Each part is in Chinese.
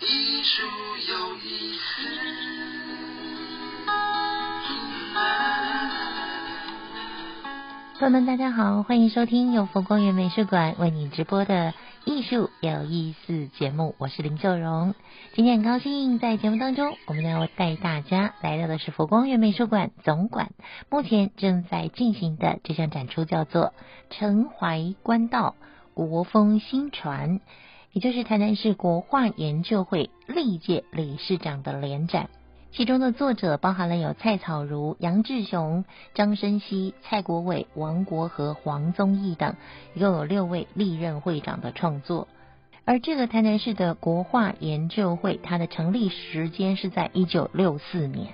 艺术有意思。朋友们，大家好，欢迎收听由佛光园美术馆为你直播的艺术有意思节目，我是林秀荣。今天很高兴在节目当中，我们要带大家来到的是佛光园美术馆总馆，目前正在进行的这项展出叫做《承怀官道国风新传》，也就是台南市国画研究会历届理事长的联展。其中的作者包含了有蔡草如、杨志雄、张申熙、蔡国伟、王国和、黄宗义等，一共有六位历任会长的创作。而这个台南市的国画研究会，它的成立时间是在一九六四年，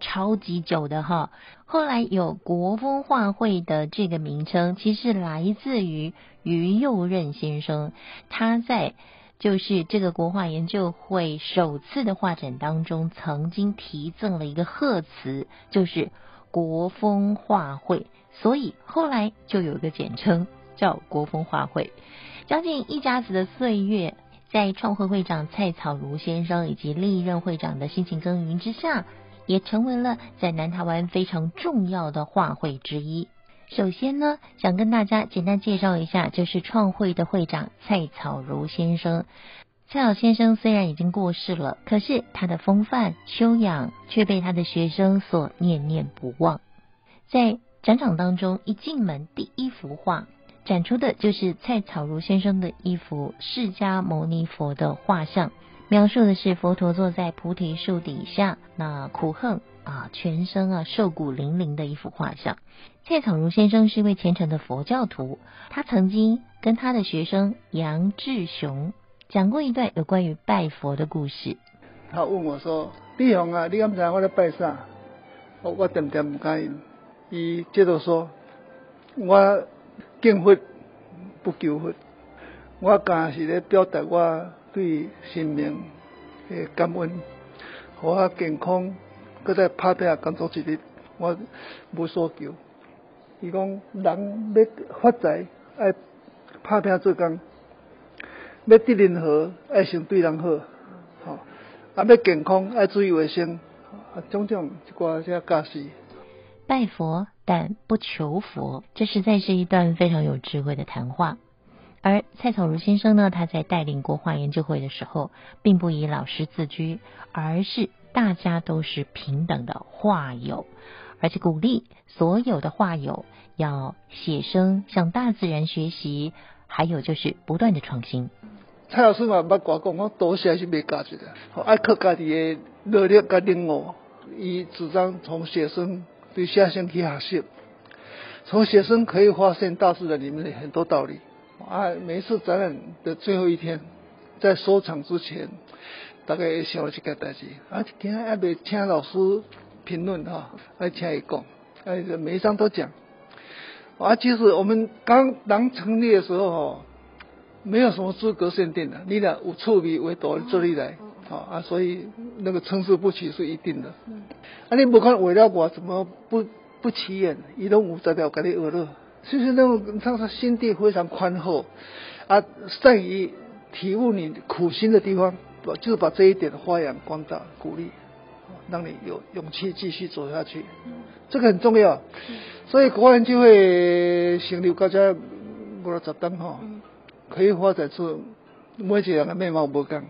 超级久的哈。后来有国风画会的这个名称，其实来自于于右任先生，他在。就是这个国画研究会首次的画展当中，曾经题赠了一个贺词，就是国风画会，所以后来就有一个简称叫国风画会。将近一家子的岁月，在创会会长蔡草如先生以及历任会长的辛勤耕耘之下，也成为了在南台湾非常重要的画会之一。首先呢，想跟大家简单介绍一下，就是创会的会长蔡草如先生。蔡老先生虽然已经过世了，可是他的风范修养却被他的学生所念念不忘。在展场当中，一进门第一幅画展出的就是蔡草如先生的一幅释迦牟尼佛的画像，描述的是佛陀坐在菩提树底下，那苦恨。啊，全身啊瘦骨嶙嶙的一幅画像。蔡草如先生是一位虔诚的佛教徒，他曾经跟他的学生杨志雄讲过一段有关于拜佛的故事。他问我说：“弟兄啊，你敢知我在拜啥？”我我点点不敢应。伊接着说：“我敬佛不求佛，我讲是咧表达我对生命的感恩，我健康。”搁再拍拼工作一日，我无所求。伊讲人要发财，爱拍拼做工；要得人和，爱先对人好。吼，啊要健康，爱注意卫生。啊，种种一寡些假事。拜佛但不求佛，这实在是一段非常有智慧的谈话。而蔡草如先生呢，他在带领国画研究会的时候，并不以老师自居，而是。大家都是平等的画友，而且鼓励所有的画友要写生，向大自然学习，还有就是不断的创新。蔡老师嘛，捌我讲，我多写是没价值的，爱靠家己的努力甲领悟。伊主张从写生对下乡去学习，从写生可以发现大自然里面的很多道理。啊，每一次展览的最后一天，在收场之前。大概会想这个代志，啊，今天还没请老师评论哈，来请伊讲，哎，每一张都讲。啊，其实我们刚刚成立的时候哈，没有什么资格限定的，你俩有趣味为多这里来，啊啊，所以那个参差不齐是一定的。啊，你不看为了我怎么不不起眼？伊拢有在表跟你学乐，其实那种他说心地非常宽厚，啊，善于体悟你苦心的地方。就是把这一点发扬光大，鼓励，让你有勇气继续走下去，这个很重要。所以国人就会成立国家五六十年哈，可以发展出每一个人的面貌不同，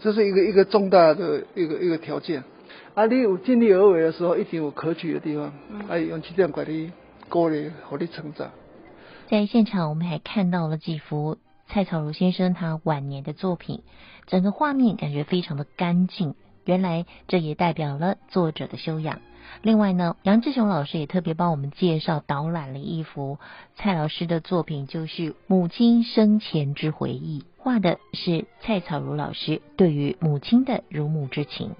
这是一个一个重大的一个一个条件。啊，你有尽力而为的时候，一定有可取的地方，还有勇气这样管理鼓励和你成长。在现场，我们还看到了几幅。蔡草如先生他晚年的作品，整个画面感觉非常的干净。原来这也代表了作者的修养。另外呢，杨志雄老师也特别帮我们介绍导览了一幅蔡老师的作品，就是母亲生前之回忆，画的是蔡草如老师对于母亲的如母之情。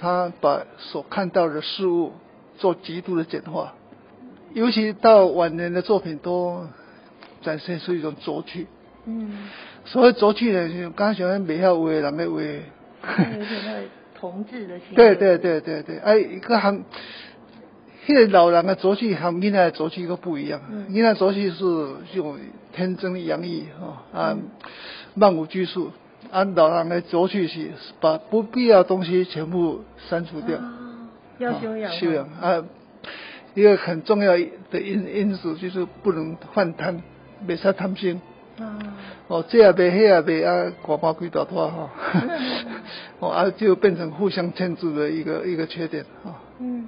他把所看到的事物做极度的简化，尤其到晚年的作品都展现出一种拙趣。嗯，所谓拙趣呢，就刚喜欢美好为，人要画，有那个同志的。对对对对对，哎，一个很现在老人的作曲和囡仔的作曲都不一样。囡仔作曲是用天真洋溢哈啊，万无拘束。按老人的作曲是把不必要的东西全部删除掉。要修养。修养啊，一个很重要的因因素就是不能犯贪，别太贪心。啊。哦，这也别，那也别啊，寡包鬼倒拖哈。哦啊，就变成互相牵制的一个一个缺点哈。嗯。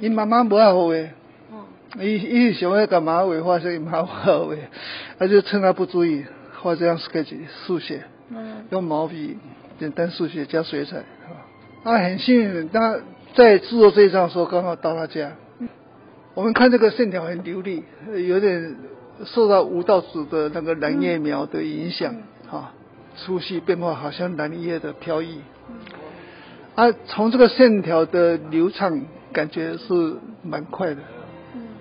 伊妈妈不爱画，哦，伊伊想要干嘛画画，所以妈妈画，他就趁他不注意画这样 sketch 速写，嗯，用毛笔简单速写加水彩，啊，很幸运，他在制作这一张的时候刚好到他家，嗯，我们看这个线条很流利，有点受到吴道子的那个蓝叶描的影响，哈，粗细变化好像蓝叶的飘逸，啊，从这个线条的流畅。感觉是蛮快的，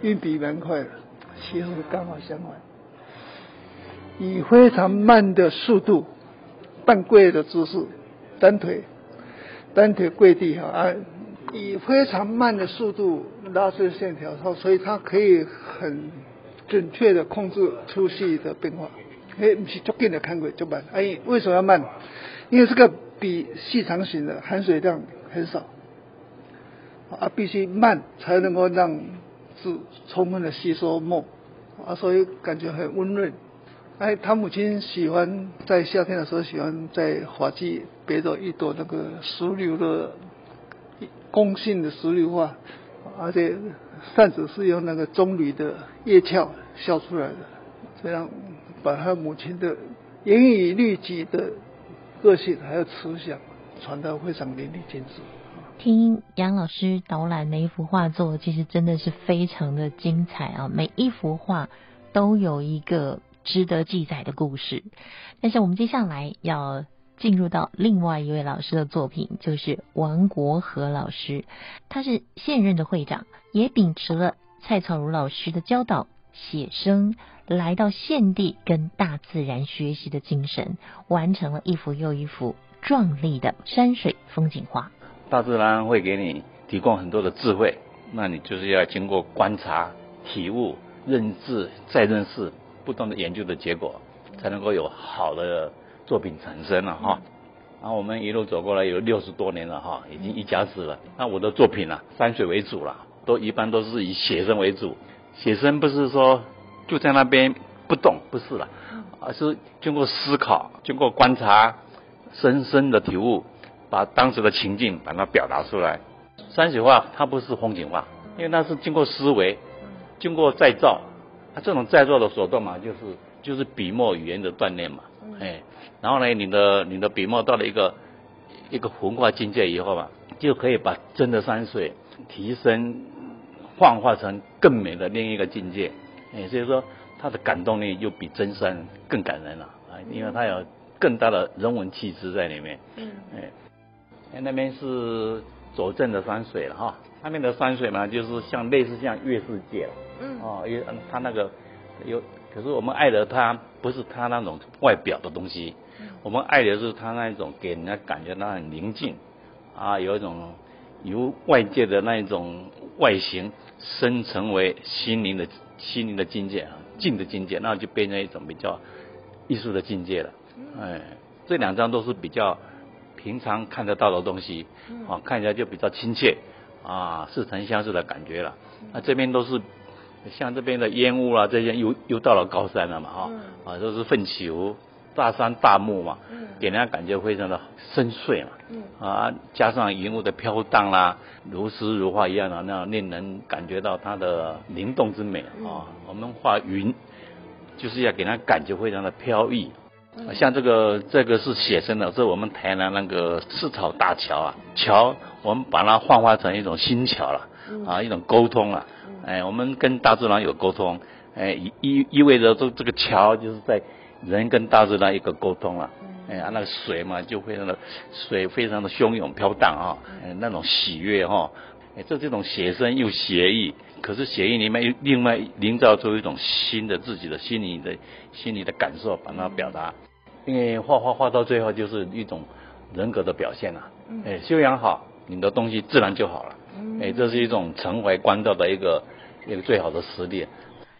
运笔蛮快的，其实刚好相反，以非常慢的速度，半跪的姿势，单腿，单腿跪地哈啊，以非常慢的速度拉出线条后，所以它可以很准确的控制粗细的变化。哎，不是足紧的看过就慢，哎，为什么要慢？因为这个笔细长型的含水量很少。啊，必须慢才能够让字充分的吸收墨，啊，所以感觉很温润。哎，他母亲喜欢在夏天的时候喜欢在发髻别着一朵那个石榴的弓形的石榴花，而且扇子是用那个棕榈的叶鞘削出来的，这样把他母亲的严以律己的个性还有慈祥传得非常淋漓尽致。听杨老师导览每一幅画作，其实真的是非常的精彩啊！每一幅画都有一个值得记载的故事。但是我们接下来要进入到另外一位老师的作品，就是王国和老师。他是现任的会长，也秉持了蔡草如老师的教导，写生来到现地跟大自然学习的精神，完成了一幅又一幅壮丽的山水风景画。大自然会给你提供很多的智慧，那你就是要经过观察、体悟、认知、再认识，不断的研究的结果，才能够有好的作品产生了哈。然后我们一路走过来有六十多年了哈，已经一家子了。那我的作品啊，山水为主了，都一般都是以写生为主。写生不是说就在那边不动，不是了，而是经过思考、经过观察，深深的体悟。把当时的情境把它表达出来。山水画它不是风景画，因为它是经过思维，经过再造。它这种再造的手段嘛，就是就是笔墨语言的锻炼嘛。哎，然后呢，你的你的笔墨到了一个一个浑化境界以后吧，就可以把真的山水提升幻化成更美的另一个境界。哎，所以说它的感动力又比真山更感人了啊，因为它有更大的人文气质在里面。嗯，哎。那边是左镇的山水了哈，那边的山水嘛，就是像类似像月世界了，嗯，哦，因为它那个有，可是我们爱的他不是他那种外表的东西，我们爱的是他那一种给人家感觉到很宁静，啊，有一种由外界的那一种外形生成为心灵的心灵的境界啊，静的境界，那就变成一种比较艺术的境界了，哎，这两张都是比较。平常看得到的东西，啊，看起来就比较亲切，啊，似曾相识的感觉了。那这边都是像这边的烟雾啊，这些又又到了高山了嘛，哈，啊，都是奋起湖，大山大木嘛，给人家感觉非常的深邃嘛，啊，加上云雾的飘荡啦，如诗如画一样的，那样令人感觉到它的灵动之美啊。我们画云，就是要给人家感觉非常的飘逸。像这个，这个是写生的，是我们台南那个赤草大桥啊，桥我们把它幻化成一种新桥了，啊，一种沟通啊，哎，我们跟大自然有沟通，哎，意意味着这这个桥就是在人跟大自然一个沟通了，哎，那个水嘛就非常的水非常的汹涌飘荡啊，哎，那种喜悦哈，哎，这这种写生又写意，可是写意里面又另外营造出一种新的自己的心理的心理的感受，把它表达。因为画画画到最后就是一种人格的表现呐，哎，修养好，你的东西自然就好了。哎，这是一种承怀观照的一个一个最好的实力。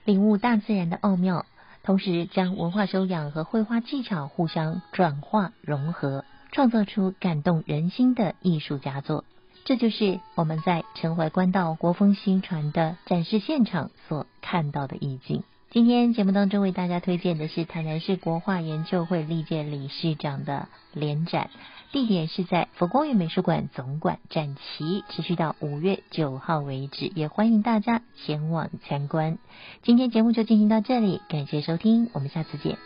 领悟大自然的奥妙，同时将文化修养和绘画技巧互相转化融合，创造出感动人心的艺术佳作。这就是我们在陈怀观道国风新传的展示现场所看到的意境。今天节目当中为大家推荐的是台南市国画研究会历届理事长的联展，地点是在佛光园美术馆总馆，展期持续到五月九号为止，也欢迎大家前往参观。今天节目就进行到这里，感谢收听，我们下次见。